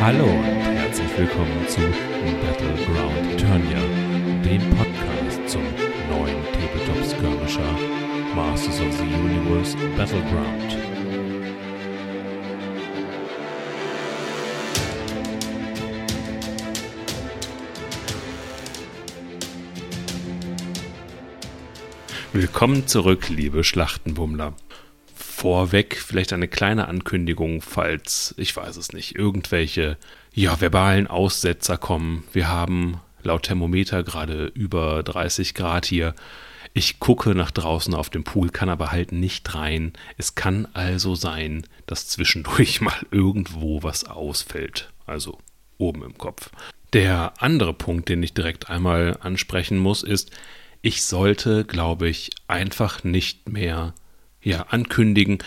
Hallo und herzlich willkommen zu Battleground Eternia, dem Podcast zum neuen Tabletop Skirmisher Masters of the Universe Battleground. Willkommen zurück, liebe Schlachtenbummler. Vorweg vielleicht eine kleine Ankündigung, falls, ich weiß es nicht, irgendwelche ja, verbalen Aussetzer kommen. Wir haben laut Thermometer gerade über 30 Grad hier. Ich gucke nach draußen auf dem Pool, kann aber halt nicht rein. Es kann also sein, dass zwischendurch mal irgendwo was ausfällt. Also oben im Kopf. Der andere Punkt, den ich direkt einmal ansprechen muss, ist, ich sollte, glaube ich, einfach nicht mehr ja, ankündigen,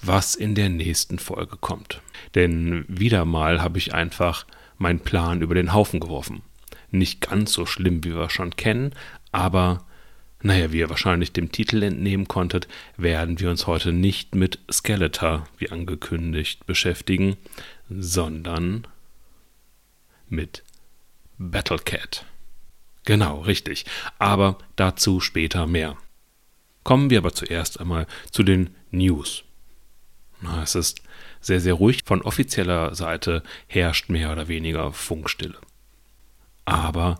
was in der nächsten Folge kommt. Denn wieder mal habe ich einfach meinen Plan über den Haufen geworfen. Nicht ganz so schlimm, wie wir schon kennen, aber naja, wie ihr wahrscheinlich dem Titel entnehmen konntet, werden wir uns heute nicht mit Skeletor, wie angekündigt, beschäftigen, sondern mit Battlecat. Genau, richtig. Aber dazu später mehr. Kommen wir aber zuerst einmal zu den News. Na, es ist sehr, sehr ruhig. Von offizieller Seite herrscht mehr oder weniger Funkstille. Aber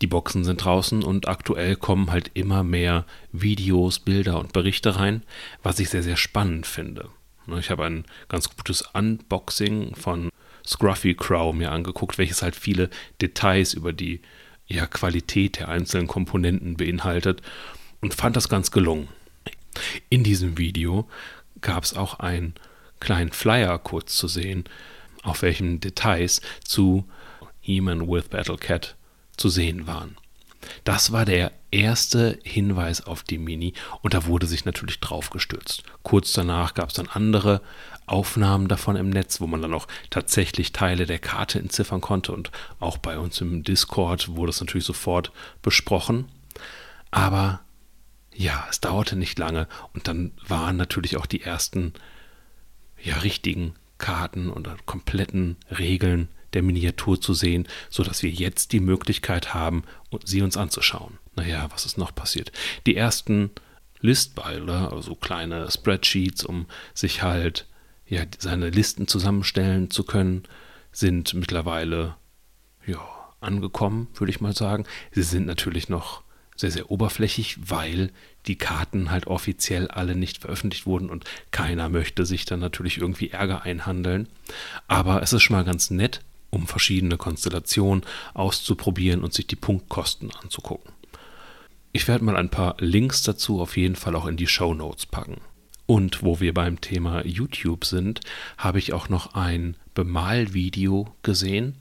die Boxen sind draußen und aktuell kommen halt immer mehr Videos, Bilder und Berichte rein, was ich sehr, sehr spannend finde. Ich habe ein ganz gutes Unboxing von Scruffy Crow mir angeguckt, welches halt viele Details über die ja, Qualität der einzelnen Komponenten beinhaltet und fand das ganz gelungen. In diesem Video gab es auch einen kleinen Flyer kurz zu sehen, auf welchem Details zu He-Man with Battle Cat zu sehen waren. Das war der erste Hinweis auf die Mini und da wurde sich natürlich drauf gestürzt. Kurz danach gab es dann andere Aufnahmen davon im Netz, wo man dann auch tatsächlich Teile der Karte entziffern konnte und auch bei uns im Discord wurde es natürlich sofort besprochen. Aber ja, es dauerte nicht lange und dann waren natürlich auch die ersten ja richtigen Karten oder kompletten Regeln der Miniatur zu sehen, sodass wir jetzt die Möglichkeit haben, sie uns anzuschauen. Naja, was ist noch passiert? Die ersten Listbilder, also kleine Spreadsheets, um sich halt ja, seine Listen zusammenstellen zu können, sind mittlerweile ja, angekommen, würde ich mal sagen. Sie sind natürlich noch sehr, sehr oberflächig, weil die Karten halt offiziell alle nicht veröffentlicht wurden und keiner möchte sich dann natürlich irgendwie Ärger einhandeln. Aber es ist schon mal ganz nett, um verschiedene Konstellationen auszuprobieren und sich die Punktkosten anzugucken. Ich werde mal ein paar Links dazu auf jeden Fall auch in die Show Notes packen. Und wo wir beim Thema YouTube sind, habe ich auch noch ein Bemalvideo gesehen,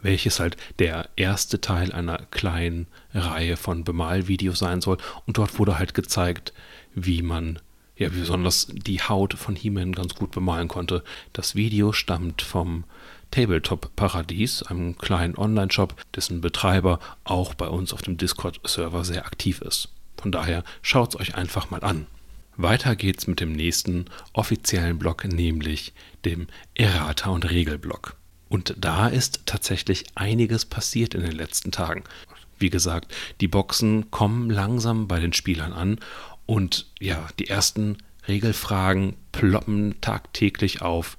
welches halt der erste Teil einer kleinen Reihe von Bemalvideos sein soll. Und dort wurde halt gezeigt, wie man ja besonders die Haut von He-Man ganz gut bemalen konnte. Das Video stammt vom Tabletop Paradies, einem kleinen Online-Shop, dessen Betreiber auch bei uns auf dem Discord-Server sehr aktiv ist. Von daher schaut es euch einfach mal an. Weiter geht's mit dem nächsten offiziellen Blog, nämlich dem Errata- und Regelblock. Und da ist tatsächlich einiges passiert in den letzten Tagen. Wie gesagt, die Boxen kommen langsam bei den Spielern an und ja, die ersten Regelfragen ploppen tagtäglich auf.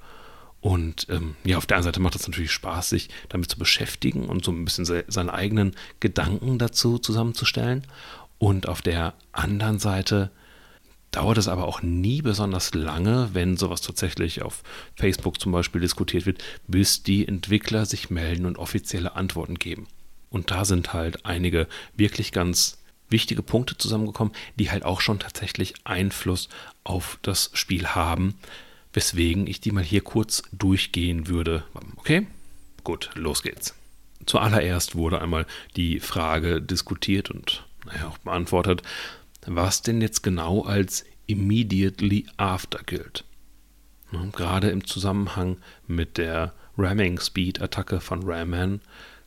Und ähm, ja, auf der einen Seite macht es natürlich Spaß, sich damit zu beschäftigen und so ein bisschen se seine eigenen Gedanken dazu zusammenzustellen. Und auf der anderen Seite dauert es aber auch nie besonders lange, wenn sowas tatsächlich auf Facebook zum Beispiel diskutiert wird, bis die Entwickler sich melden und offizielle Antworten geben. Und da sind halt einige wirklich ganz wichtige Punkte zusammengekommen, die halt auch schon tatsächlich Einfluss auf das Spiel haben, weswegen ich die mal hier kurz durchgehen würde. Okay? Gut, los geht's. Zuallererst wurde einmal die Frage diskutiert und naja, auch beantwortet, was denn jetzt genau als immediately after gilt. Ne, gerade im Zusammenhang mit der Ramming Speed Attacke von Ramman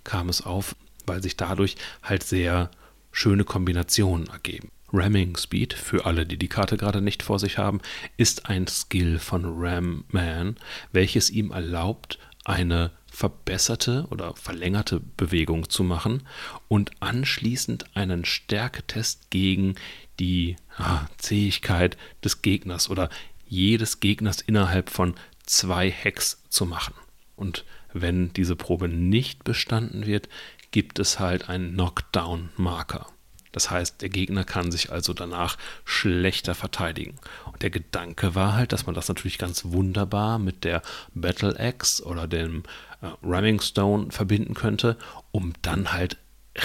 kam es auf, weil sich dadurch halt sehr schöne Kombinationen ergeben. Ramming Speed, für alle, die die Karte gerade nicht vor sich haben, ist ein Skill von Ram Man, welches ihm erlaubt, eine verbesserte oder verlängerte Bewegung zu machen und anschließend einen Stärketest gegen die ah, Zähigkeit des Gegners oder jedes Gegners innerhalb von zwei Hacks zu machen. Und wenn diese Probe nicht bestanden wird, gibt es halt einen Knockdown-Marker. Das heißt, der Gegner kann sich also danach schlechter verteidigen. Und der Gedanke war halt, dass man das natürlich ganz wunderbar mit der Battle Axe oder dem äh, Ramming Stone verbinden könnte, um dann halt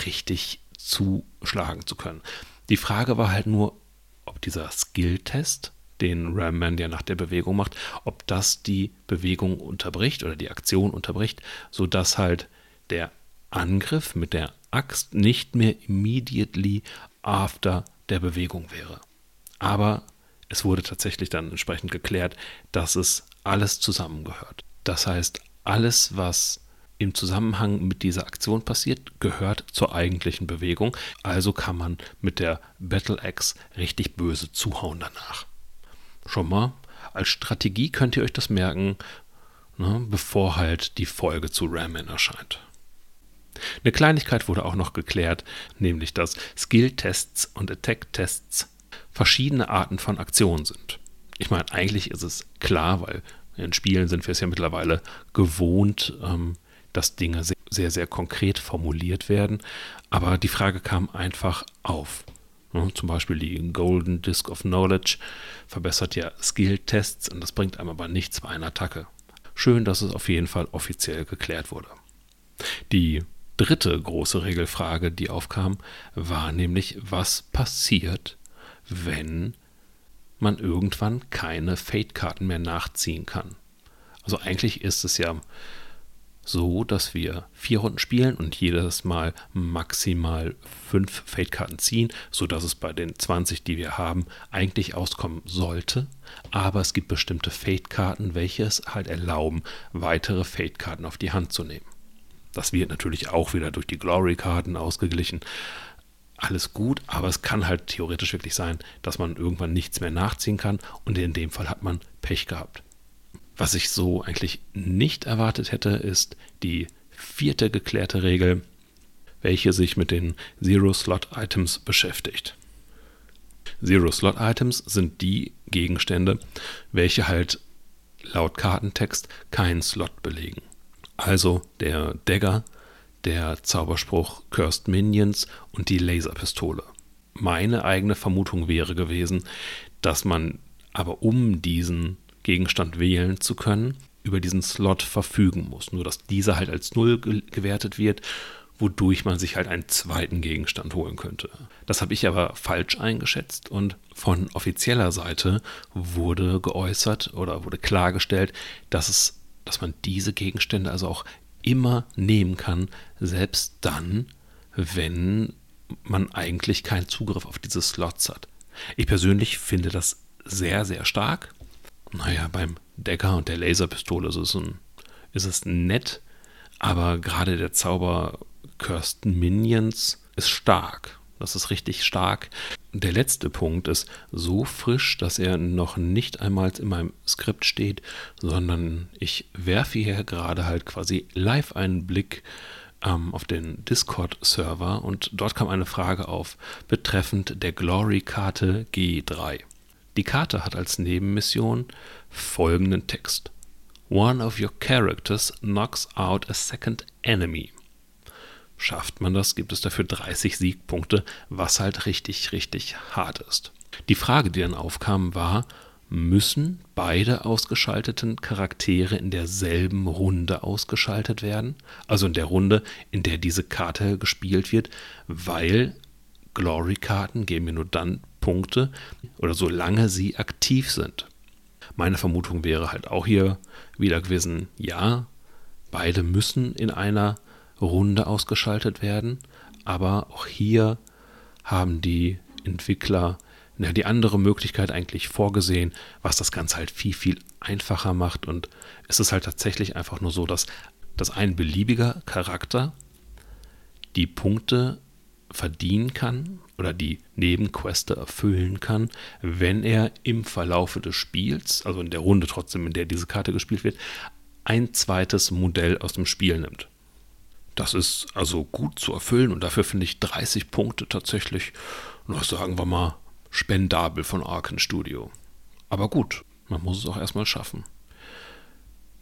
richtig zuschlagen zu können. Die Frage war halt nur, ob dieser Skill-Test, den Ramman ja nach der Bewegung macht, ob das die Bewegung unterbricht oder die Aktion unterbricht, sodass halt der Angriff mit der Axt nicht mehr immediately after der Bewegung wäre. Aber es wurde tatsächlich dann entsprechend geklärt, dass es alles zusammengehört. Das heißt, alles, was im Zusammenhang mit dieser Aktion passiert, gehört zur eigentlichen Bewegung. Also kann man mit der Battle Axe richtig böse zuhauen danach. Schon mal, als Strategie könnt ihr euch das merken, ne, bevor halt die Folge zu Ramen erscheint. Eine Kleinigkeit wurde auch noch geklärt, nämlich dass Skill-Tests und Attack-Tests verschiedene Arten von Aktionen sind. Ich meine, eigentlich ist es klar, weil in Spielen sind wir es ja mittlerweile gewohnt, ähm, dass Dinge sehr, sehr, sehr konkret formuliert werden. Aber die Frage kam einfach auf. Zum Beispiel die Golden Disk of Knowledge verbessert ja Skill-Tests und das bringt einem aber nichts bei einer Attacke. Schön, dass es auf jeden Fall offiziell geklärt wurde. Die dritte große Regelfrage, die aufkam, war nämlich, was passiert, wenn man irgendwann keine Fate-Karten mehr nachziehen kann. Also eigentlich ist es ja so, dass wir vier Runden spielen und jedes Mal maximal fünf Fate-Karten ziehen, sodass es bei den 20, die wir haben, eigentlich auskommen sollte. Aber es gibt bestimmte Fate-Karten, welche es halt erlauben, weitere Fate-Karten auf die Hand zu nehmen. Das wird natürlich auch wieder durch die Glory-Karten ausgeglichen. Alles gut, aber es kann halt theoretisch wirklich sein, dass man irgendwann nichts mehr nachziehen kann und in dem Fall hat man Pech gehabt. Was ich so eigentlich nicht erwartet hätte, ist die vierte geklärte Regel, welche sich mit den Zero-Slot-Items beschäftigt. Zero-Slot-Items sind die Gegenstände, welche halt laut Kartentext keinen Slot belegen also der Dagger, der Zauberspruch Cursed Minions und die Laserpistole. Meine eigene Vermutung wäre gewesen, dass man aber um diesen Gegenstand wählen zu können, über diesen Slot verfügen muss. Nur dass dieser halt als Null gewertet wird, wodurch man sich halt einen zweiten Gegenstand holen könnte. Das habe ich aber falsch eingeschätzt und von offizieller Seite wurde geäußert oder wurde klargestellt, dass es dass man diese Gegenstände also auch immer nehmen kann, selbst dann, wenn man eigentlich keinen Zugriff auf diese Slots hat. Ich persönlich finde das sehr, sehr stark. Naja, beim Decker und der Laserpistole ist es, ein, ist es nett, aber gerade der Zauber Cursed Minions ist stark. Das ist richtig stark. Der letzte Punkt ist so frisch, dass er noch nicht einmal in meinem Skript steht, sondern ich werfe hier gerade halt quasi live einen Blick ähm, auf den Discord-Server und dort kam eine Frage auf betreffend der Glory-Karte G3. Die Karte hat als Nebenmission folgenden Text. One of your characters knocks out a second enemy. Schafft man das, gibt es dafür 30 Siegpunkte, was halt richtig, richtig hart ist. Die Frage, die dann aufkam, war, müssen beide ausgeschalteten Charaktere in derselben Runde ausgeschaltet werden? Also in der Runde, in der diese Karte gespielt wird, weil Glory-Karten geben mir nur dann Punkte oder solange sie aktiv sind. Meine Vermutung wäre halt auch hier wieder gewesen, ja, beide müssen in einer Runde ausgeschaltet werden. Aber auch hier haben die Entwickler ja, die andere Möglichkeit eigentlich vorgesehen, was das Ganze halt viel, viel einfacher macht. Und es ist halt tatsächlich einfach nur so, dass, dass ein beliebiger Charakter die Punkte verdienen kann oder die Nebenqueste erfüllen kann, wenn er im Verlaufe des Spiels, also in der Runde trotzdem, in der diese Karte gespielt wird, ein zweites Modell aus dem Spiel nimmt. Das ist also gut zu erfüllen und dafür finde ich 30 Punkte tatsächlich, na, sagen wir mal, spendabel von Arken Studio. Aber gut, man muss es auch erstmal schaffen.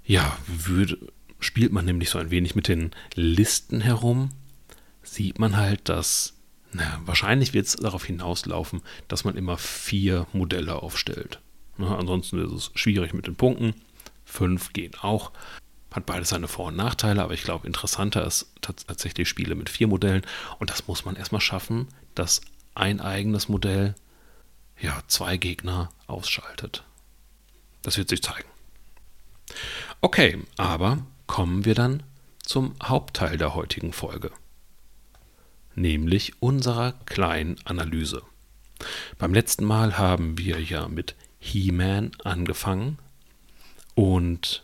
Ja, würde, spielt man nämlich so ein wenig mit den Listen herum, sieht man halt, dass na, wahrscheinlich wird es darauf hinauslaufen, dass man immer vier Modelle aufstellt. Na, ansonsten ist es schwierig mit den Punkten. Fünf gehen auch. Hat beides seine Vor- und Nachteile, aber ich glaube, interessanter ist tatsächlich Spiele mit vier Modellen. Und das muss man erstmal schaffen, dass ein eigenes Modell ja, zwei Gegner ausschaltet. Das wird sich zeigen. Okay, aber kommen wir dann zum Hauptteil der heutigen Folge, nämlich unserer kleinen Analyse. Beim letzten Mal haben wir ja mit He-Man angefangen und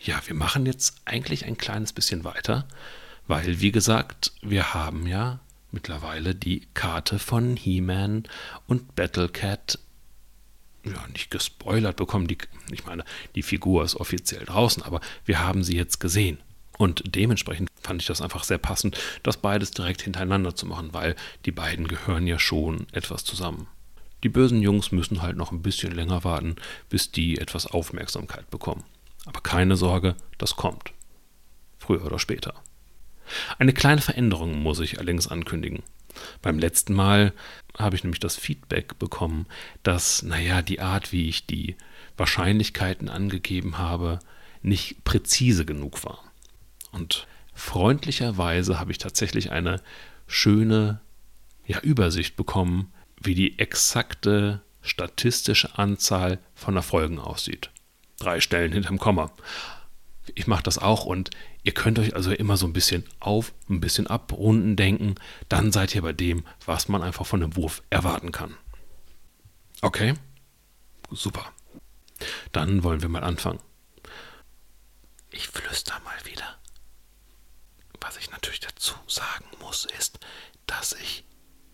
ja, wir machen jetzt eigentlich ein kleines bisschen weiter, weil, wie gesagt, wir haben ja mittlerweile die Karte von He-Man und Battlecat ja, nicht gespoilert bekommen. Die, ich meine, die Figur ist offiziell draußen, aber wir haben sie jetzt gesehen. Und dementsprechend fand ich das einfach sehr passend, das beides direkt hintereinander zu machen, weil die beiden gehören ja schon etwas zusammen. Die bösen Jungs müssen halt noch ein bisschen länger warten, bis die etwas Aufmerksamkeit bekommen. Aber keine Sorge, das kommt. Früher oder später. Eine kleine Veränderung muss ich allerdings ankündigen. Beim letzten Mal habe ich nämlich das Feedback bekommen, dass, naja, die Art, wie ich die Wahrscheinlichkeiten angegeben habe, nicht präzise genug war. Und freundlicherweise habe ich tatsächlich eine schöne ja, Übersicht bekommen, wie die exakte statistische Anzahl von Erfolgen aussieht. Drei Stellen hinterm Komma. Ich mache das auch und ihr könnt euch also immer so ein bisschen auf, ein bisschen abrunden denken. Dann seid ihr bei dem, was man einfach von einem Wurf erwarten kann. Okay? Super. Dann wollen wir mal anfangen. Ich flüster mal wieder. Was ich natürlich dazu sagen muss, ist, dass ich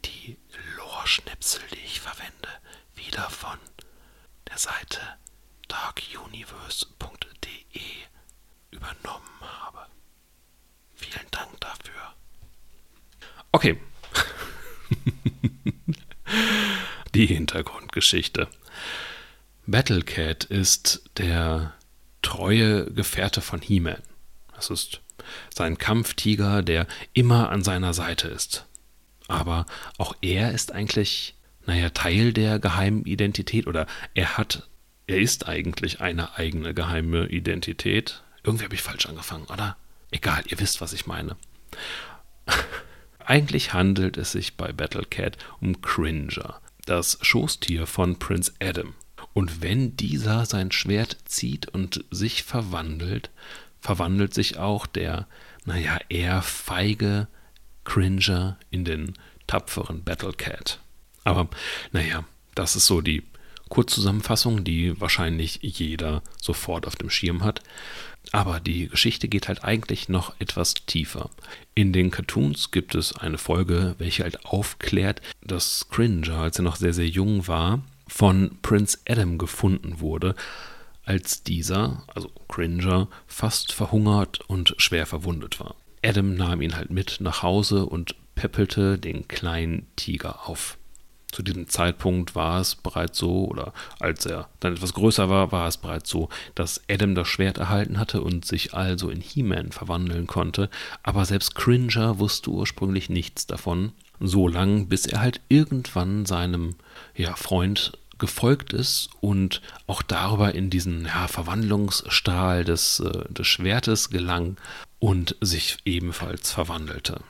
die Lore-Schnipsel, die ich verwende, wieder von der Seite darkuniverse.de übernommen habe. Vielen Dank dafür. Okay. Die Hintergrundgeschichte. Battlecat ist der treue Gefährte von He-Man. Das ist sein Kampftiger, der immer an seiner Seite ist. Aber auch er ist eigentlich, naja, Teil der geheimen Identität oder er hat, er ist eigentlich eine eigene geheime Identität, irgendwie habe ich falsch angefangen, oder? Egal, ihr wisst, was ich meine. Eigentlich handelt es sich bei Battlecat um Cringer, das Schoßtier von Prince Adam. Und wenn dieser sein Schwert zieht und sich verwandelt, verwandelt sich auch der, naja, eher feige Cringer in den tapferen Battlecat. Aber naja, das ist so die Kurzzusammenfassung, die wahrscheinlich jeder sofort auf dem Schirm hat. Aber die Geschichte geht halt eigentlich noch etwas tiefer. In den Cartoons gibt es eine Folge, welche halt aufklärt, dass Cringer, als er noch sehr, sehr jung war, von Prince Adam gefunden wurde, als dieser, also Cringer, fast verhungert und schwer verwundet war. Adam nahm ihn halt mit nach Hause und peppelte den kleinen Tiger auf. Zu diesem Zeitpunkt war es bereits so, oder als er dann etwas größer war, war es bereits so, dass Adam das Schwert erhalten hatte und sich also in He-Man verwandeln konnte, aber selbst Cringer wusste ursprünglich nichts davon, so lang, bis er halt irgendwann seinem ja, Freund gefolgt ist und auch darüber in diesen ja, Verwandlungsstahl des, äh, des Schwertes gelang und sich ebenfalls verwandelte.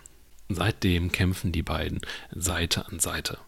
Seitdem kämpfen die beiden Seite an Seite.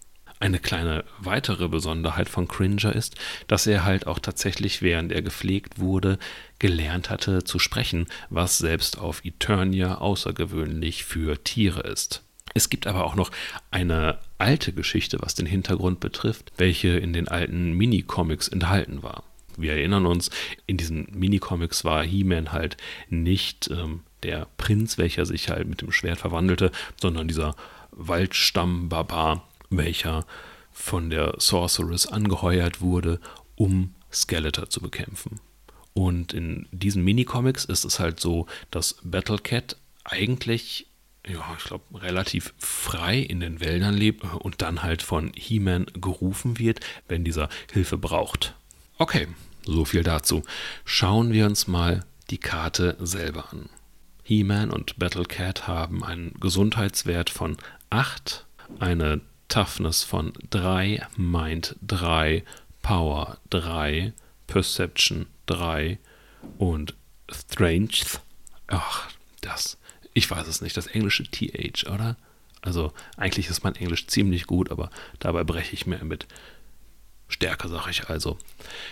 Eine kleine weitere Besonderheit von Cringer ist, dass er halt auch tatsächlich, während er gepflegt wurde, gelernt hatte zu sprechen, was selbst auf Eternia außergewöhnlich für Tiere ist. Es gibt aber auch noch eine alte Geschichte, was den Hintergrund betrifft, welche in den alten Minicomics enthalten war. Wir erinnern uns, in diesen Minicomics war He-Man halt nicht ähm, der Prinz, welcher sich halt mit dem Schwert verwandelte, sondern dieser Waldstamm-Barbar, welcher von der Sorceress angeheuert wurde, um Skeletor zu bekämpfen. Und in diesen Minicomics ist es halt so, dass Battlecat eigentlich, ja, ich glaube, relativ frei in den Wäldern lebt und dann halt von He-Man gerufen wird, wenn dieser Hilfe braucht. Okay, so viel dazu. Schauen wir uns mal die Karte selber an. He-Man und Battlecat haben einen Gesundheitswert von 8, eine Toughness von 3, Mind 3, Power 3, Perception 3 und Strength. Ach, das. Ich weiß es nicht. Das englische TH, oder? Also, eigentlich ist mein Englisch ziemlich gut, aber dabei breche ich mir mit Stärke, sage ich also.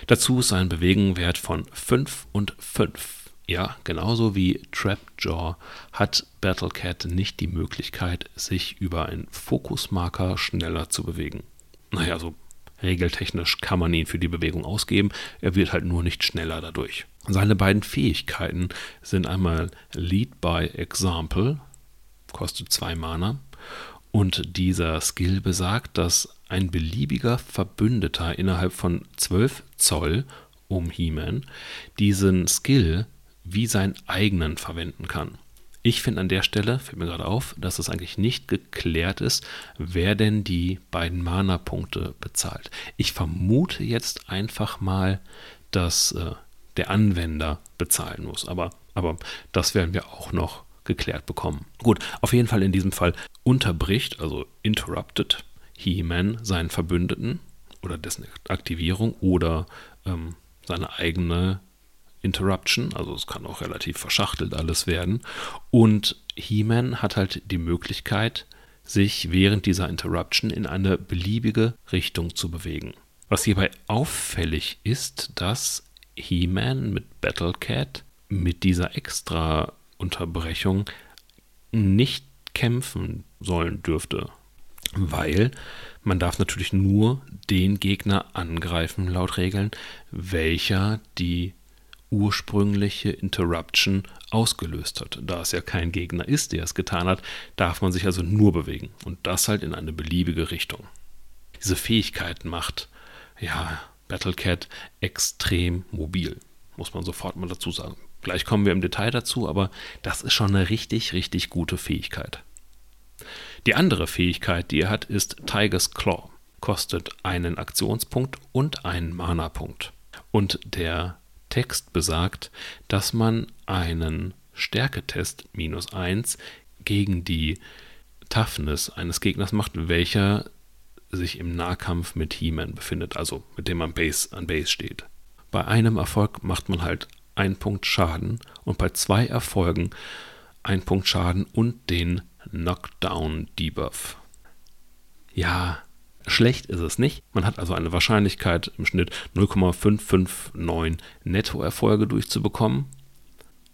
Dazu ist ein Bewegenwert von 5 und 5. Ja, genauso wie Trapjaw hat Battlecat nicht die Möglichkeit, sich über einen Fokusmarker schneller zu bewegen. Naja, so regeltechnisch kann man ihn für die Bewegung ausgeben, er wird halt nur nicht schneller dadurch. Seine beiden Fähigkeiten sind einmal Lead by Example, kostet zwei Mana, und dieser Skill besagt, dass ein beliebiger Verbündeter innerhalb von 12 Zoll um He-Man diesen Skill wie seinen eigenen verwenden kann. Ich finde an der Stelle, fällt mir gerade auf, dass es eigentlich nicht geklärt ist, wer denn die beiden Mana-Punkte bezahlt. Ich vermute jetzt einfach mal, dass äh, der Anwender bezahlen muss. Aber, aber das werden wir auch noch geklärt bekommen. Gut, auf jeden Fall in diesem Fall unterbricht, also interrupted, He-Man seinen Verbündeten oder dessen Aktivierung oder ähm, seine eigene Interruption, also es kann auch relativ verschachtelt alles werden. Und He-Man hat halt die Möglichkeit, sich während dieser Interruption in eine beliebige Richtung zu bewegen. Was hierbei auffällig ist, dass He-Man mit Battlecat mit dieser extra Unterbrechung nicht kämpfen sollen dürfte, weil man darf natürlich nur den Gegner angreifen laut Regeln, welcher die ursprüngliche Interruption ausgelöst hat. Da es ja kein Gegner ist, der es getan hat, darf man sich also nur bewegen und das halt in eine beliebige Richtung. Diese Fähigkeit macht ja Battlecat extrem mobil, muss man sofort mal dazu sagen. Gleich kommen wir im Detail dazu, aber das ist schon eine richtig, richtig gute Fähigkeit. Die andere Fähigkeit, die er hat, ist Tiger's Claw. Kostet einen Aktionspunkt und einen Mana-Punkt. Und der Text besagt, dass man einen Stärketest minus 1 gegen die Toughness eines Gegners macht, welcher sich im Nahkampf mit He-Man befindet, also mit dem man Base, an Base steht. Bei einem Erfolg macht man halt einen Punkt Schaden und bei zwei Erfolgen einen Punkt Schaden und den Knockdown Debuff. Ja, Schlecht ist es nicht. Man hat also eine Wahrscheinlichkeit im Schnitt 0,559 Nettoerfolge durchzubekommen.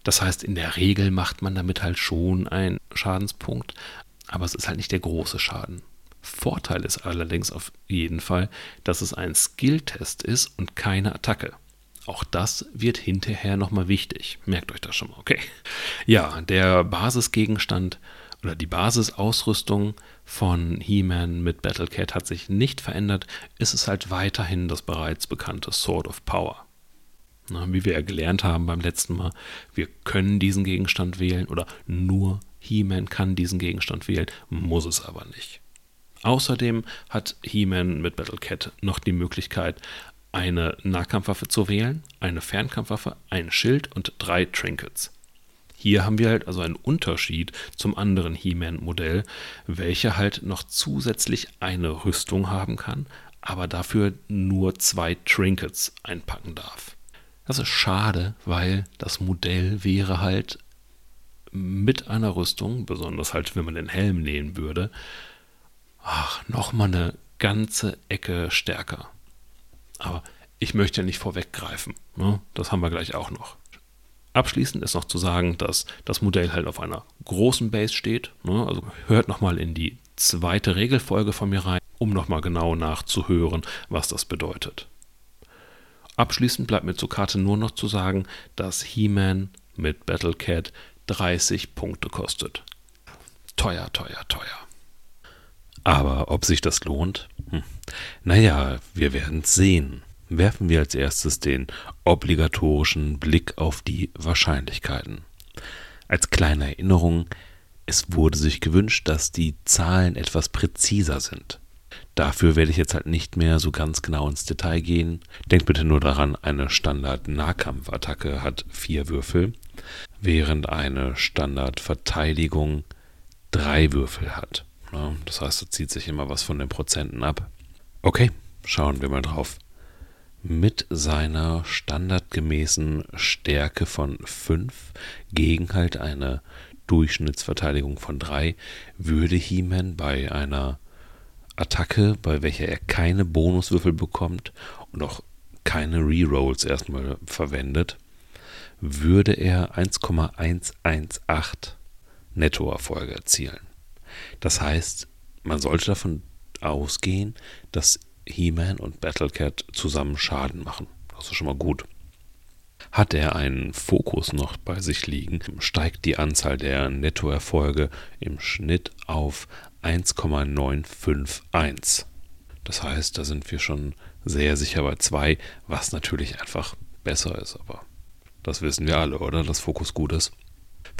Das heißt, in der Regel macht man damit halt schon einen Schadenspunkt, aber es ist halt nicht der große Schaden. Vorteil ist allerdings auf jeden Fall, dass es ein Skill-Test ist und keine Attacke. Auch das wird hinterher nochmal wichtig. Merkt euch das schon mal, okay? Ja, der Basisgegenstand oder die Basisausrüstung von He-Man mit Battlecat hat sich nicht verändert, ist es halt weiterhin das bereits bekannte Sword of Power. Na, wie wir ja gelernt haben beim letzten Mal, wir können diesen Gegenstand wählen oder nur He-Man kann diesen Gegenstand wählen, muss es aber nicht. Außerdem hat He-Man mit Battlecat noch die Möglichkeit, eine Nahkampfwaffe zu wählen, eine Fernkampfwaffe, ein Schild und drei Trinkets. Hier haben wir halt also einen Unterschied zum anderen He-Man-Modell, welcher halt noch zusätzlich eine Rüstung haben kann, aber dafür nur zwei Trinkets einpacken darf. Das ist schade, weil das Modell wäre halt mit einer Rüstung, besonders halt, wenn man den Helm nähen würde, ach, nochmal eine ganze Ecke stärker. Aber ich möchte ja nicht vorweggreifen. Ne? Das haben wir gleich auch noch. Abschließend ist noch zu sagen, dass das Modell halt auf einer großen Base steht. Ne? Also hört nochmal in die zweite Regelfolge von mir rein, um nochmal genau nachzuhören, was das bedeutet. Abschließend bleibt mir zur Karte nur noch zu sagen, dass He-Man mit Battlecat 30 Punkte kostet. Teuer, teuer, teuer. Aber ob sich das lohnt? Hm. Naja, wir werden sehen. werfen wir als erstes den obligatorischen Blick auf die Wahrscheinlichkeiten. Als kleine Erinnerung, es wurde sich gewünscht, dass die Zahlen etwas präziser sind. Dafür werde ich jetzt halt nicht mehr so ganz genau ins Detail gehen. Denkt bitte nur daran, eine Standard-Nahkampfattacke hat vier Würfel, während eine Standard-Verteidigung drei Würfel hat. Das heißt, da zieht sich immer was von den Prozenten ab. Okay, schauen wir mal drauf. Mit seiner standardgemäßen Stärke von 5 gegen halt eine Durchschnittsverteidigung von 3 würde He-Man bei einer Attacke, bei welcher er keine Bonuswürfel bekommt und auch keine Rerolls erstmal verwendet, würde er 1,118 Nettoerfolge erzielen. Das heißt, man sollte davon ausgehen, dass He-Man und Battlecat zusammen Schaden machen. Das ist schon mal gut. Hat er einen Fokus noch bei sich liegen, steigt die Anzahl der Nettoerfolge im Schnitt auf 1,951. Das heißt, da sind wir schon sehr sicher bei 2, was natürlich einfach besser ist, aber das wissen wir alle, oder? Dass Fokus gut ist.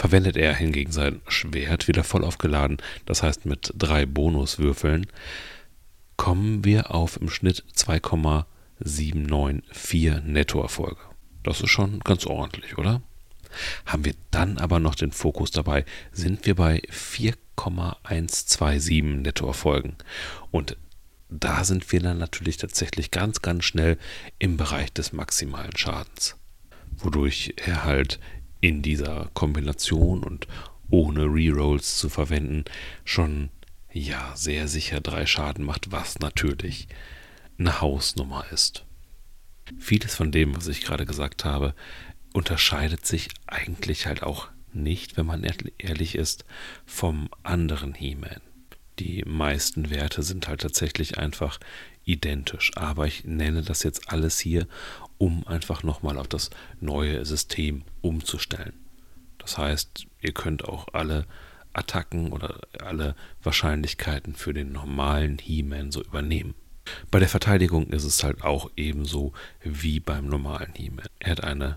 Verwendet er hingegen sein Schwert wieder voll aufgeladen, das heißt mit drei Bonuswürfeln, kommen wir auf im Schnitt 2,794 Nettoerfolge. Das ist schon ganz ordentlich, oder? Haben wir dann aber noch den Fokus dabei, sind wir bei 4,127 Nettoerfolgen. Und da sind wir dann natürlich tatsächlich ganz, ganz schnell im Bereich des maximalen Schadens. Wodurch er halt in dieser Kombination und ohne Rerolls zu verwenden schon ja sehr sicher drei Schaden macht, was natürlich eine Hausnummer ist. Vieles von dem, was ich gerade gesagt habe, unterscheidet sich eigentlich halt auch nicht, wenn man ehrlich ist, vom anderen He-Man. Die meisten Werte sind halt tatsächlich einfach identisch. Aber ich nenne das jetzt alles hier, um einfach nochmal auf das neue System umzustellen. Das heißt, ihr könnt auch alle Attacken oder alle Wahrscheinlichkeiten für den normalen He-Man so übernehmen. Bei der Verteidigung ist es halt auch ebenso wie beim normalen He-Man. Er hat eine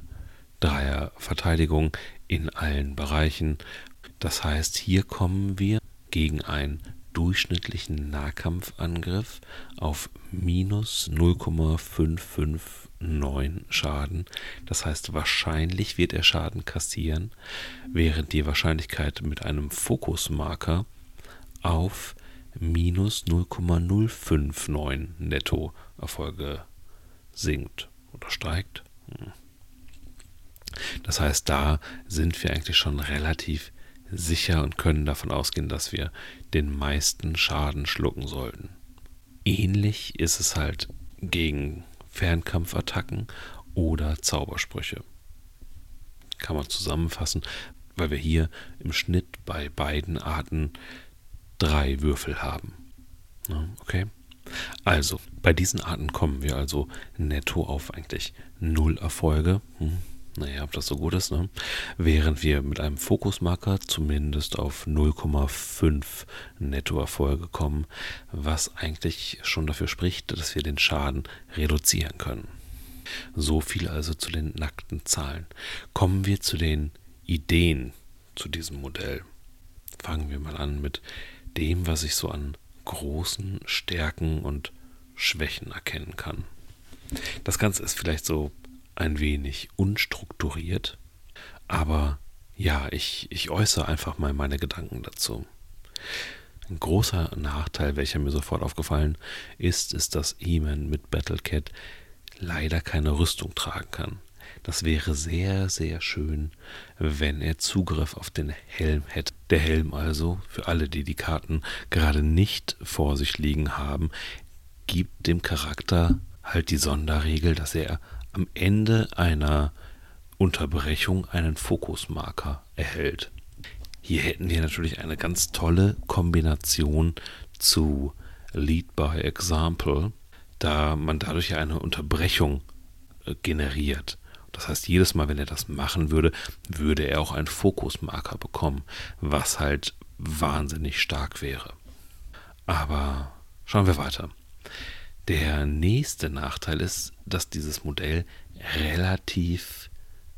Dreier-Verteidigung in allen Bereichen. Das heißt, hier kommen wir gegen einen durchschnittlichen Nahkampfangriff auf minus 0,559 Schaden. Das heißt, wahrscheinlich wird er Schaden kassieren, während die Wahrscheinlichkeit mit einem Fokusmarker auf minus 0,059 Nettoerfolge sinkt oder steigt. Hm. Das heißt, da sind wir eigentlich schon relativ sicher und können davon ausgehen, dass wir den meisten Schaden schlucken sollten. Ähnlich ist es halt gegen Fernkampfattacken oder Zaubersprüche. Kann man zusammenfassen, weil wir hier im Schnitt bei beiden Arten drei Würfel haben. Okay? Also, bei diesen Arten kommen wir also netto auf eigentlich null Erfolge. Hm, naja, ob das so gut ist, ne? Während wir mit einem Fokusmarker zumindest auf 0,5 Nettoerfolge kommen, was eigentlich schon dafür spricht, dass wir den Schaden reduzieren können. So viel also zu den nackten Zahlen. Kommen wir zu den Ideen zu diesem Modell. Fangen wir mal an mit dem, was ich so an großen Stärken und Schwächen erkennen kann. Das Ganze ist vielleicht so ein wenig unstrukturiert, aber ja, ich, ich äußere einfach mal meine Gedanken dazu. Ein großer Nachteil, welcher mir sofort aufgefallen ist, ist, dass Eamon mit Battlecat leider keine Rüstung tragen kann. Das wäre sehr, sehr schön, wenn er Zugriff auf den Helm hätte. Der Helm also, für alle, die die Karten gerade nicht vor sich liegen haben, gibt dem Charakter halt die Sonderregel, dass er am Ende einer Unterbrechung einen Fokusmarker erhält. Hier hätten wir natürlich eine ganz tolle Kombination zu Lead by Example, da man dadurch ja eine Unterbrechung äh, generiert. Das heißt, jedes Mal, wenn er das machen würde, würde er auch einen Fokusmarker bekommen, was halt wahnsinnig stark wäre. Aber schauen wir weiter. Der nächste Nachteil ist, dass dieses Modell relativ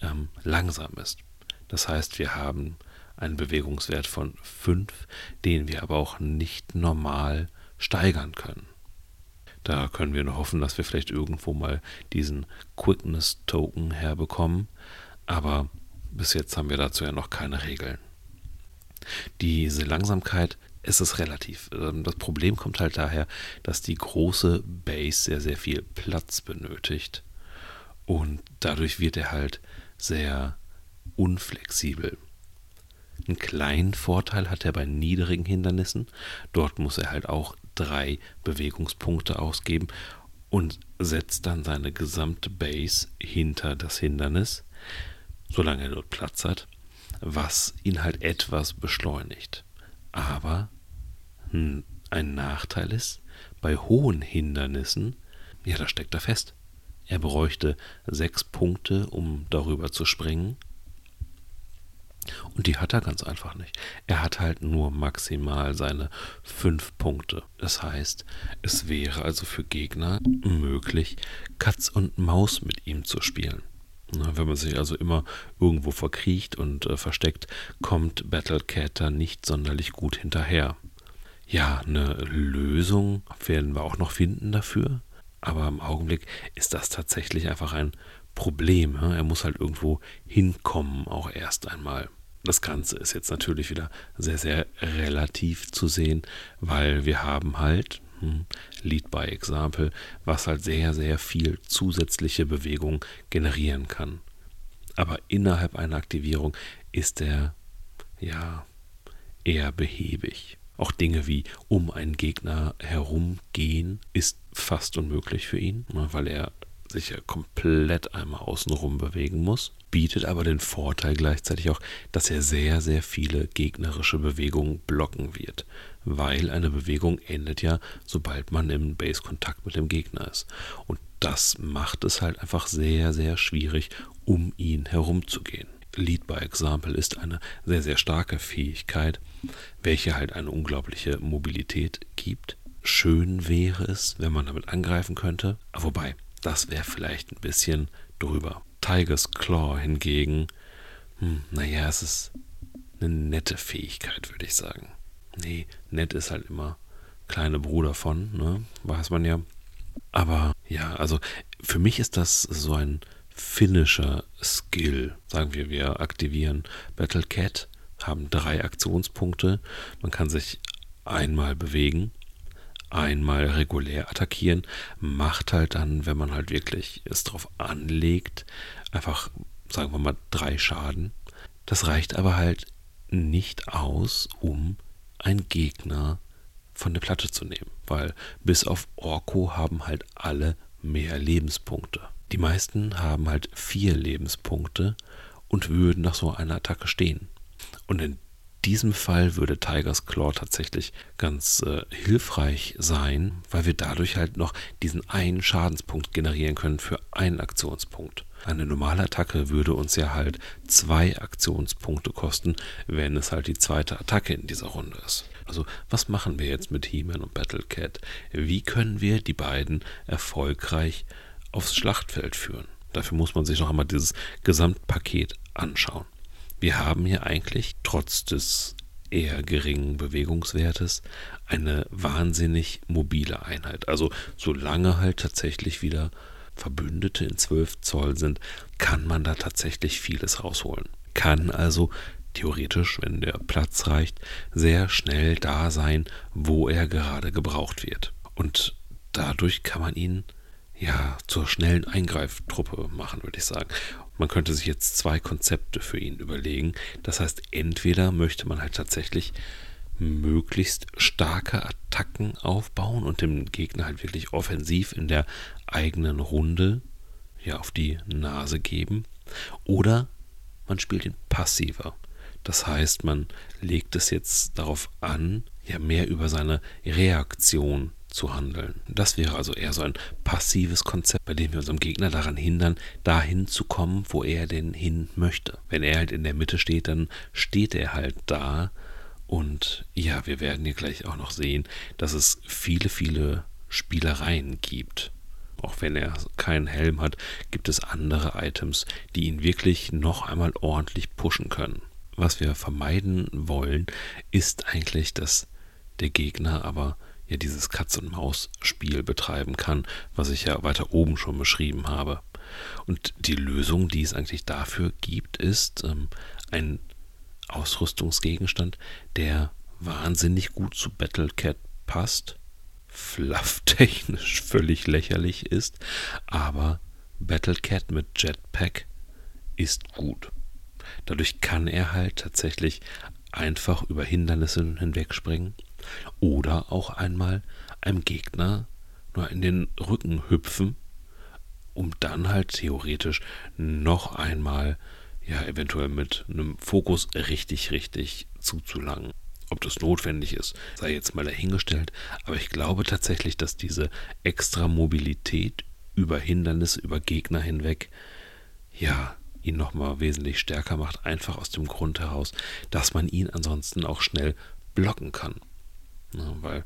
ähm, langsam ist. Das heißt, wir haben einen Bewegungswert von 5, den wir aber auch nicht normal steigern können. Da können wir nur hoffen, dass wir vielleicht irgendwo mal diesen Quickness-Token herbekommen, aber bis jetzt haben wir dazu ja noch keine Regeln. Diese Langsamkeit ist es relativ. Ähm, das Problem kommt halt daher, dass die große Base sehr, sehr viel Platz benötigt und dadurch wird er halt sehr unflexibel. Einen kleinen Vorteil hat er bei niedrigen Hindernissen. Dort muss er halt auch drei Bewegungspunkte ausgeben und setzt dann seine gesamte Base hinter das Hindernis, solange er dort Platz hat, was ihn halt etwas beschleunigt. Aber ein Nachteil ist, bei hohen Hindernissen, ja, da steckt er fest. Er bräuchte sechs Punkte, um darüber zu springen. Und die hat er ganz einfach nicht. Er hat halt nur maximal seine fünf Punkte. Das heißt, es wäre also für Gegner möglich, Katz und Maus mit ihm zu spielen. Wenn man sich also immer irgendwo verkriecht und äh, versteckt, kommt Battlecat da nicht sonderlich gut hinterher. Ja, eine Lösung werden wir auch noch finden dafür. Aber im Augenblick ist das tatsächlich einfach ein Problem. Er muss halt irgendwo hinkommen, auch erst einmal. Das Ganze ist jetzt natürlich wieder sehr, sehr relativ zu sehen, weil wir haben halt hm, Lead by Example, was halt sehr, sehr viel zusätzliche Bewegung generieren kann. Aber innerhalb einer Aktivierung ist er ja eher behäbig. Auch Dinge wie um einen Gegner herumgehen ist fast unmöglich für ihn, ne, weil er sich ja komplett einmal außenrum bewegen muss, bietet aber den Vorteil gleichzeitig auch, dass er sehr, sehr viele gegnerische Bewegungen blocken wird, weil eine Bewegung endet ja, sobald man im Base-Kontakt mit dem Gegner ist. Und das macht es halt einfach sehr, sehr schwierig, um ihn herumzugehen. Lead by Example ist eine sehr, sehr starke Fähigkeit, welche halt eine unglaubliche Mobilität gibt. Schön wäre es, wenn man damit angreifen könnte, wobei das wäre vielleicht ein bisschen drüber. Tiger's Claw hingegen, hm, naja, es ist eine nette Fähigkeit, würde ich sagen. Nee, nett ist halt immer kleine Bruder von, ne? Weiß man ja. Aber ja, also für mich ist das so ein finnischer Skill. Sagen wir, wir aktivieren Battle Cat, haben drei Aktionspunkte. Man kann sich einmal bewegen, einmal regulär attackieren, macht halt dann, wenn man halt wirklich es drauf anlegt, einfach, sagen wir mal, drei Schaden. Das reicht aber halt nicht aus, um einen Gegner von der Platte zu nehmen, weil bis auf Orko haben halt alle mehr Lebenspunkte. Die meisten haben halt vier Lebenspunkte und würden nach so einer Attacke stehen. Und in diesem Fall würde Tigers Claw tatsächlich ganz äh, hilfreich sein, weil wir dadurch halt noch diesen einen Schadenspunkt generieren können für einen Aktionspunkt. Eine normale Attacke würde uns ja halt zwei Aktionspunkte kosten, wenn es halt die zweite Attacke in dieser Runde ist. Also was machen wir jetzt mit He-Man und Battlecat? Wie können wir die beiden erfolgreich aufs Schlachtfeld führen? Dafür muss man sich noch einmal dieses Gesamtpaket anschauen. Wir haben hier eigentlich trotz des eher geringen Bewegungswertes eine wahnsinnig mobile Einheit. Also solange halt tatsächlich wieder Verbündete in 12 Zoll sind, kann man da tatsächlich vieles rausholen. Kann also theoretisch, wenn der Platz reicht, sehr schnell da sein, wo er gerade gebraucht wird. Und dadurch kann man ihn ja zur schnellen Eingreiftruppe machen, würde ich sagen. Man könnte sich jetzt zwei Konzepte für ihn überlegen. Das heißt, entweder möchte man halt tatsächlich möglichst starke Attacken aufbauen und dem Gegner halt wirklich offensiv in der eigenen Runde ja auf die Nase geben. Oder man spielt ihn passiver. Das heißt, man legt es jetzt darauf an, ja mehr über seine Reaktion zu handeln. Das wäre also eher so ein passives Konzept, bei dem wir unserem Gegner daran hindern, dahin zu kommen, wo er denn hin möchte. Wenn er halt in der Mitte steht, dann steht er halt da. Und ja, wir werden hier gleich auch noch sehen, dass es viele, viele Spielereien gibt. Auch wenn er keinen Helm hat, gibt es andere Items, die ihn wirklich noch einmal ordentlich pushen können. Was wir vermeiden wollen, ist eigentlich, dass der Gegner aber ja dieses Katz-und-Maus-Spiel betreiben kann, was ich ja weiter oben schon beschrieben habe. Und die Lösung, die es eigentlich dafür gibt, ist ähm, ein Ausrüstungsgegenstand, der wahnsinnig gut zu Battlecat passt, flufftechnisch völlig lächerlich ist, aber Battlecat mit Jetpack ist gut. Dadurch kann er halt tatsächlich einfach über Hindernisse hinwegspringen oder auch einmal einem Gegner nur in den Rücken hüpfen, um dann halt theoretisch noch einmal, ja, eventuell mit einem Fokus richtig, richtig zuzulangen. Ob das notwendig ist, sei jetzt mal dahingestellt, aber ich glaube tatsächlich, dass diese extra Mobilität über Hindernisse, über Gegner hinweg, ja, ihn nochmal wesentlich stärker macht, einfach aus dem Grund heraus, dass man ihn ansonsten auch schnell blocken kann. Ja, weil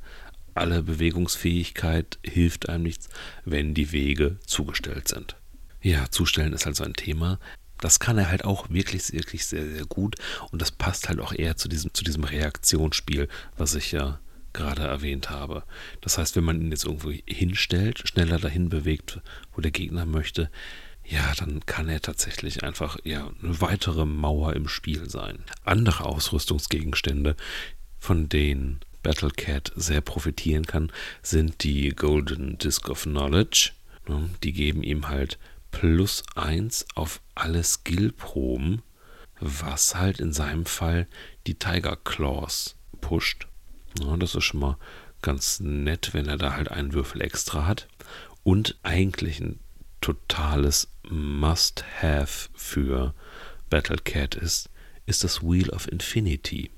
alle Bewegungsfähigkeit hilft einem nichts, wenn die Wege zugestellt sind. Ja, zustellen ist also ein Thema. Das kann er halt auch wirklich, wirklich sehr, sehr gut. Und das passt halt auch eher zu diesem, zu diesem Reaktionsspiel, was ich ja gerade erwähnt habe. Das heißt, wenn man ihn jetzt irgendwo hinstellt, schneller dahin bewegt, wo der Gegner möchte, ja, dann kann er tatsächlich einfach ja eine weitere Mauer im Spiel sein. Andere Ausrüstungsgegenstände, von denen Battlecat sehr profitieren kann, sind die Golden Disc of Knowledge. Die geben ihm halt plus eins auf alle Skillproben, was halt in seinem Fall die Tiger Claws pusht. Das ist schon mal ganz nett, wenn er da halt einen Würfel extra hat. Und eigentlich ein totales Must-Have für Battlecat ist, ist das Wheel of Infinity.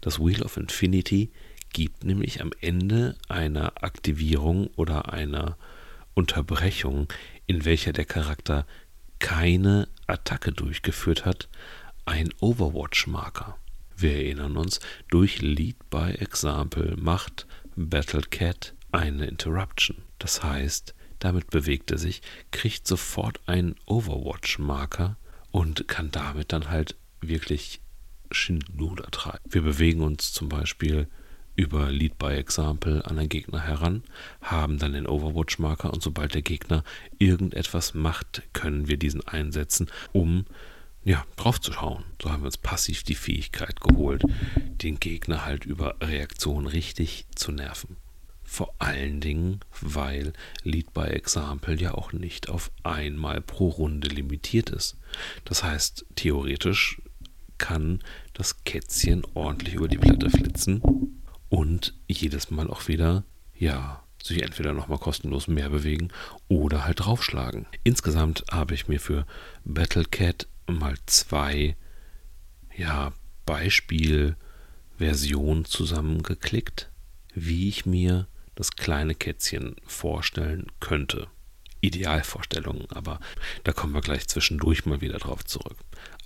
Das Wheel of Infinity gibt nämlich am Ende einer Aktivierung oder einer Unterbrechung, in welcher der Charakter keine Attacke durchgeführt hat, ein Overwatch-Marker. Wir erinnern uns, durch Lead by Example macht Battlecat eine Interruption. Das heißt, damit bewegt er sich, kriegt sofort einen Overwatch-Marker und kann damit dann halt wirklich Schindluder treiben. Wir bewegen uns zum Beispiel über Lead by Example an einen Gegner heran, haben dann den Overwatch-Marker und sobald der Gegner irgendetwas macht, können wir diesen einsetzen, um ja, drauf zu schauen. So haben wir uns passiv die Fähigkeit geholt, den Gegner halt über Reaktion richtig zu nerven. Vor allen Dingen, weil Lead by Example ja auch nicht auf einmal pro Runde limitiert ist. Das heißt, theoretisch kann das Kätzchen ordentlich über die Platte flitzen und jedes Mal auch wieder, ja, sich entweder nochmal kostenlos mehr bewegen oder halt draufschlagen. Insgesamt habe ich mir für Battlecat mal zwei, ja, Beispielversionen zusammengeklickt, wie ich mir das kleine Kätzchen vorstellen könnte. Idealvorstellungen, aber da kommen wir gleich zwischendurch mal wieder drauf zurück.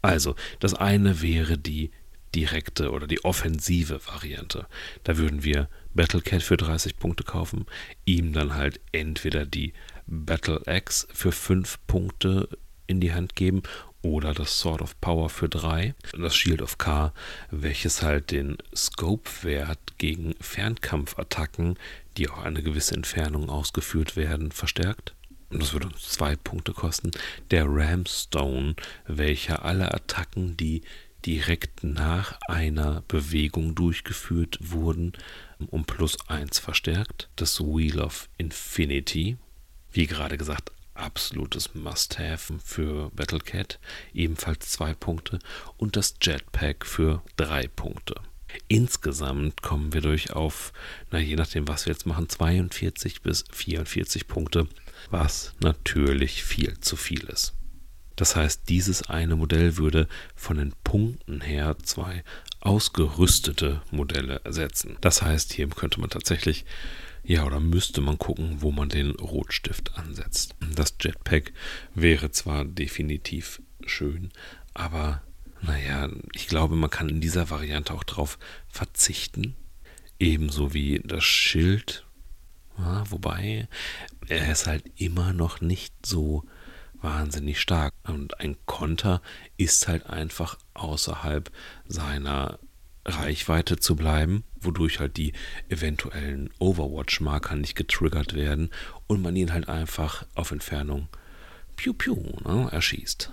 Also, das eine wäre die direkte oder die offensive Variante. Da würden wir Battlecat für 30 Punkte kaufen, ihm dann halt entweder die Battle Axe für 5 Punkte in die Hand geben oder das Sword of Power für 3, das Shield of K, welches halt den Scope-Wert gegen Fernkampfattacken die auch eine gewisse Entfernung ausgeführt werden, verstärkt. Und das würde uns zwei Punkte kosten. Der Ramstone, welcher alle Attacken, die direkt nach einer Bewegung durchgeführt wurden, um plus eins verstärkt. Das Wheel of Infinity, wie gerade gesagt, absolutes Must-Have für Battlecat, ebenfalls zwei Punkte. Und das Jetpack für drei Punkte. Insgesamt kommen wir durch auf, na je nachdem, was wir jetzt machen, 42 bis 44 Punkte, was natürlich viel zu viel ist. Das heißt, dieses eine Modell würde von den Punkten her zwei ausgerüstete Modelle ersetzen. Das heißt, hier könnte man tatsächlich, ja, oder müsste man gucken, wo man den Rotstift ansetzt. Das Jetpack wäre zwar definitiv schön, aber naja, ich glaube, man kann in dieser Variante auch darauf verzichten. Ebenso wie das Schild Ja, wobei er ist halt immer noch nicht so wahnsinnig stark. Und ein Konter ist halt einfach außerhalb seiner Reichweite zu bleiben, wodurch halt die eventuellen Overwatch-Marker nicht getriggert werden und man ihn halt einfach auf Entfernung piu piu ne, erschießt.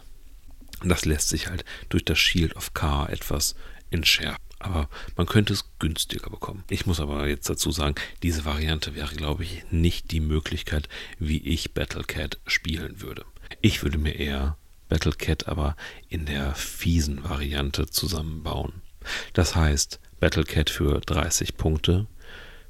Das lässt sich halt durch das Shield of K etwas entschärfen. Aber man könnte es günstiger bekommen. Ich muss aber jetzt dazu sagen, diese Variante wäre, glaube ich, nicht die Möglichkeit, wie ich Battlecat spielen würde. Ich würde mir eher Battlecat aber in der fiesen Variante zusammenbauen. Das heißt, Battlecat für 30 Punkte,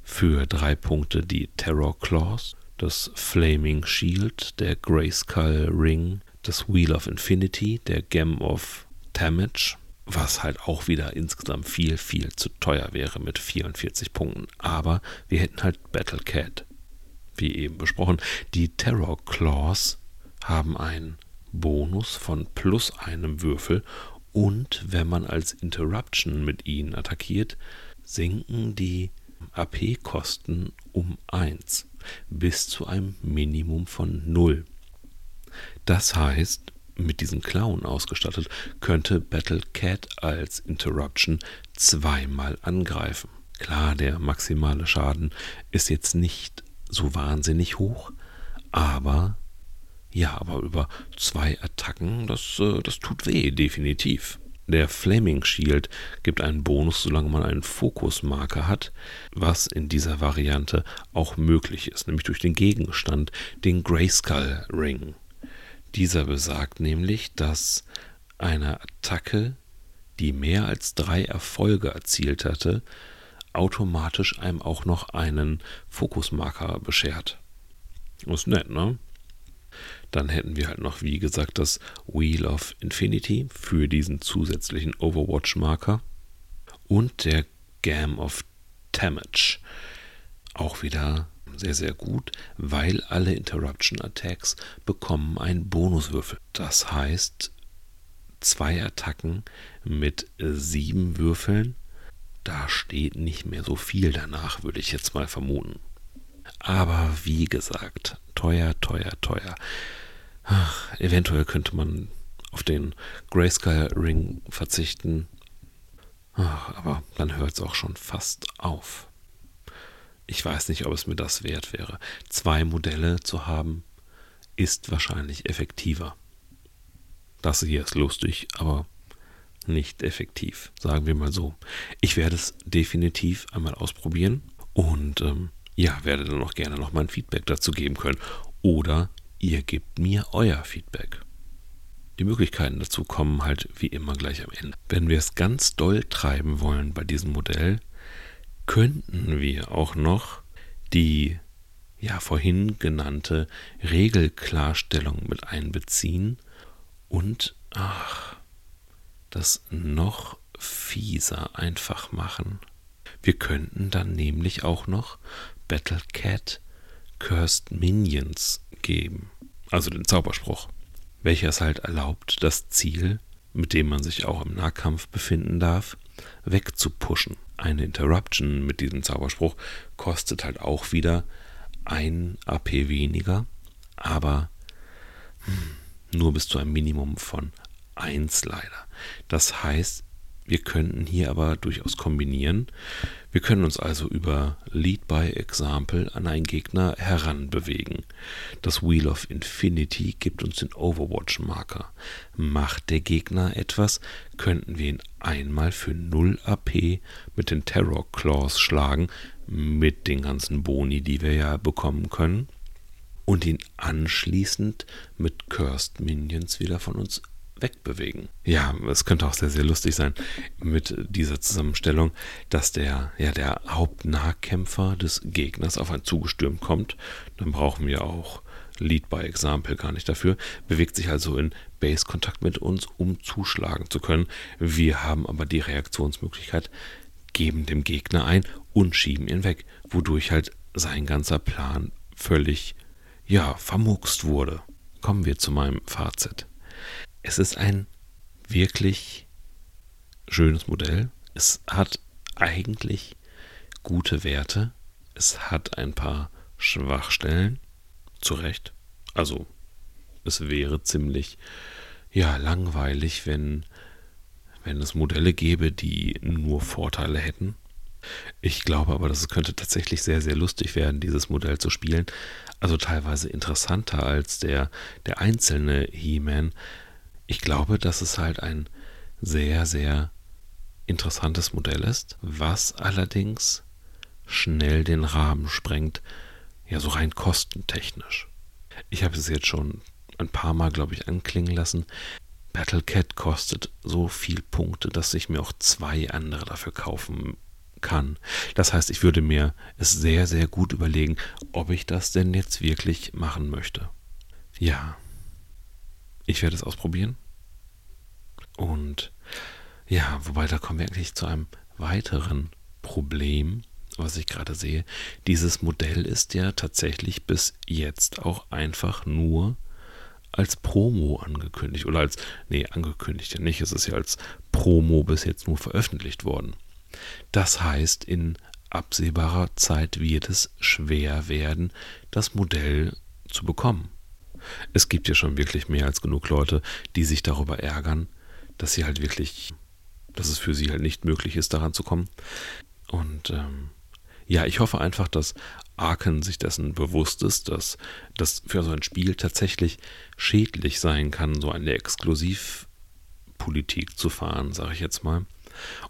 für 3 Punkte die Terror Claws, das Flaming Shield, der Grayskull Ring, das Wheel of Infinity, der Gem of Damage, was halt auch wieder insgesamt viel, viel zu teuer wäre mit 44 Punkten. Aber wir hätten halt Battlecat, wie eben besprochen. Die Terror Claws haben einen Bonus von plus einem Würfel und wenn man als Interruption mit ihnen attackiert, sinken die AP-Kosten um 1 bis zu einem Minimum von 0. Das heißt, mit diesem Clown ausgestattet, könnte Battle Cat als Interruption zweimal angreifen. Klar, der maximale Schaden ist jetzt nicht so wahnsinnig hoch, aber ja, aber über zwei Attacken, das, äh, das tut weh, definitiv. Der Flaming Shield gibt einen Bonus, solange man einen Fokusmarker hat, was in dieser Variante auch möglich ist, nämlich durch den Gegenstand, den Grayskull Ring. Dieser besagt nämlich, dass eine Attacke, die mehr als drei Erfolge erzielt hatte, automatisch einem auch noch einen Fokusmarker beschert. Ist nett, ne? Dann hätten wir halt noch, wie gesagt, das Wheel of Infinity für diesen zusätzlichen Overwatch-Marker und der Gam of Damage. Auch wieder sehr, sehr gut, weil alle Interruption Attacks bekommen einen Bonuswürfel. Das heißt, zwei Attacken mit sieben Würfeln, da steht nicht mehr so viel danach, würde ich jetzt mal vermuten. Aber wie gesagt, teuer, teuer, teuer. Ach, eventuell könnte man auf den Grayskull Ring verzichten. Ach, aber dann hört es auch schon fast auf. Ich weiß nicht, ob es mir das wert wäre. Zwei Modelle zu haben, ist wahrscheinlich effektiver. Das hier ist lustig, aber nicht effektiv, sagen wir mal so. Ich werde es definitiv einmal ausprobieren und ähm, ja, werde dann auch gerne noch mein Feedback dazu geben können. Oder ihr gebt mir euer Feedback. Die Möglichkeiten dazu kommen halt wie immer gleich am Ende. Wenn wir es ganz doll treiben wollen bei diesem Modell, könnten wir auch noch die ja vorhin genannte Regelklarstellung mit einbeziehen und ach, das noch fieser einfach machen. Wir könnten dann nämlich auch noch Battlecat Cursed Minions geben. Also den Zauberspruch, welcher es halt erlaubt, das Ziel, mit dem man sich auch im Nahkampf befinden darf, wegzupuschen. Eine Interruption mit diesem Zauberspruch kostet halt auch wieder ein AP weniger, aber hm, nur bis zu einem Minimum von 1 leider. Das heißt, wir könnten hier aber durchaus kombinieren. Wir können uns also über Lead by Example an einen Gegner heranbewegen. Das Wheel of Infinity gibt uns den Overwatch-Marker. Macht der Gegner etwas, könnten wir ihn einmal für 0 AP mit den Terror Claws schlagen, mit den ganzen Boni, die wir ja bekommen können, und ihn anschließend mit Cursed Minions wieder von uns wegbewegen. Ja, es könnte auch sehr, sehr lustig sein mit dieser Zusammenstellung, dass der, ja, der Hauptnahkämpfer des Gegners auf einen zugestürmt kommt. Dann brauchen wir auch Lead by Example gar nicht dafür, bewegt sich also in Base-Kontakt mit uns, um zuschlagen zu können. Wir haben aber die Reaktionsmöglichkeit, geben dem Gegner ein und schieben ihn weg, wodurch halt sein ganzer Plan völlig, ja, vermurkst wurde. Kommen wir zu meinem Fazit. Es ist ein wirklich schönes Modell. Es hat eigentlich gute Werte. Es hat ein paar Schwachstellen. Zu Recht. Also, es wäre ziemlich, ja, langweilig, wenn, wenn es Modelle gäbe, die nur Vorteile hätten. Ich glaube aber, dass es könnte tatsächlich sehr, sehr lustig werden, dieses Modell zu spielen. Also teilweise interessanter als der, der einzelne He-Man. Ich glaube, dass es halt ein sehr, sehr interessantes Modell ist, was allerdings schnell den Rahmen sprengt, ja so rein kostentechnisch. Ich habe es jetzt schon ein paar Mal, glaube ich, anklingen lassen. Battlecat kostet so viel Punkte, dass ich mir auch zwei andere dafür kaufen kann. Das heißt, ich würde mir es sehr, sehr gut überlegen, ob ich das denn jetzt wirklich machen möchte. Ja, ich werde es ausprobieren. Und ja, wobei da kommen wir eigentlich zu einem weiteren Problem, was ich gerade sehe. Dieses Modell ist ja tatsächlich bis jetzt auch einfach nur als Promo angekündigt. Oder als, nee, angekündigt ja nicht. Es ist ja als Promo bis jetzt nur veröffentlicht worden. Das heißt, in absehbarer Zeit wird es schwer werden, das Modell zu bekommen. Es gibt ja schon wirklich mehr als genug Leute, die sich darüber ärgern, dass sie halt wirklich, dass es für sie halt nicht möglich ist, daran zu kommen. Und ähm, ja, ich hoffe einfach, dass Arken sich dessen bewusst ist, dass das für so ein Spiel tatsächlich schädlich sein kann, so eine Exklusivpolitik zu fahren, sage ich jetzt mal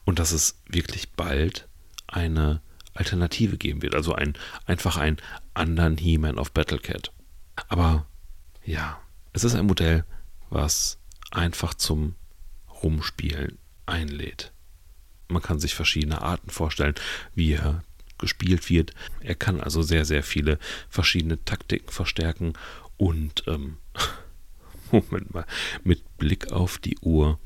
und dass es wirklich bald eine Alternative geben wird. Also ein, einfach einen anderen He-Man auf Battlecat. Aber ja, es ist ein Modell, was einfach zum Rumspielen einlädt. Man kann sich verschiedene Arten vorstellen, wie er gespielt wird. Er kann also sehr, sehr viele verschiedene Taktiken verstärken und ähm, Moment mal, mit Blick auf die Uhr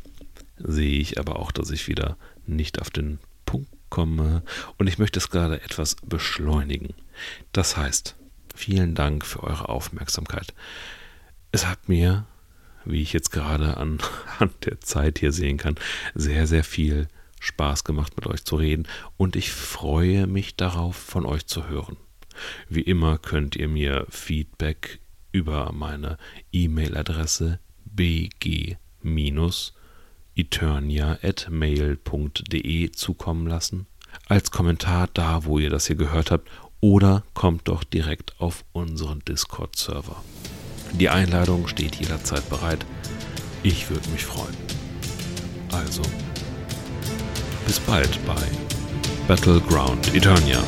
sehe ich aber auch, dass ich wieder nicht auf den Punkt komme und ich möchte es gerade etwas beschleunigen. Das heißt, vielen Dank für eure Aufmerksamkeit. Es hat mir, wie ich jetzt gerade an, an der Zeit hier sehen kann, sehr, sehr viel Spaß gemacht, mit euch zu reden und ich freue mich darauf, von euch zu hören. Wie immer könnt ihr mir Feedback über meine E-Mail-Adresse bg- eternia.mail.de zukommen lassen. Als Kommentar da, wo ihr das hier gehört habt, oder kommt doch direkt auf unseren Discord-Server. Die Einladung steht jederzeit bereit. Ich würde mich freuen. Also, bis bald bei Battleground Eternia.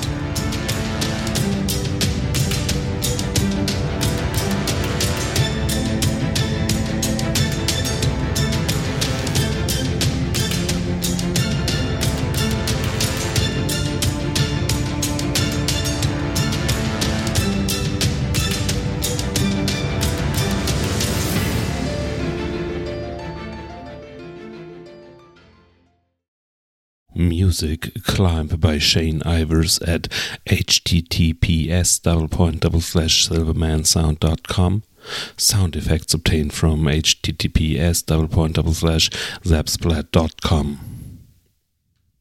Music climb by Shane Ivers at https double point double slash silvermansound.com. Sound effects obtained from https double point double slash zapsplat.com.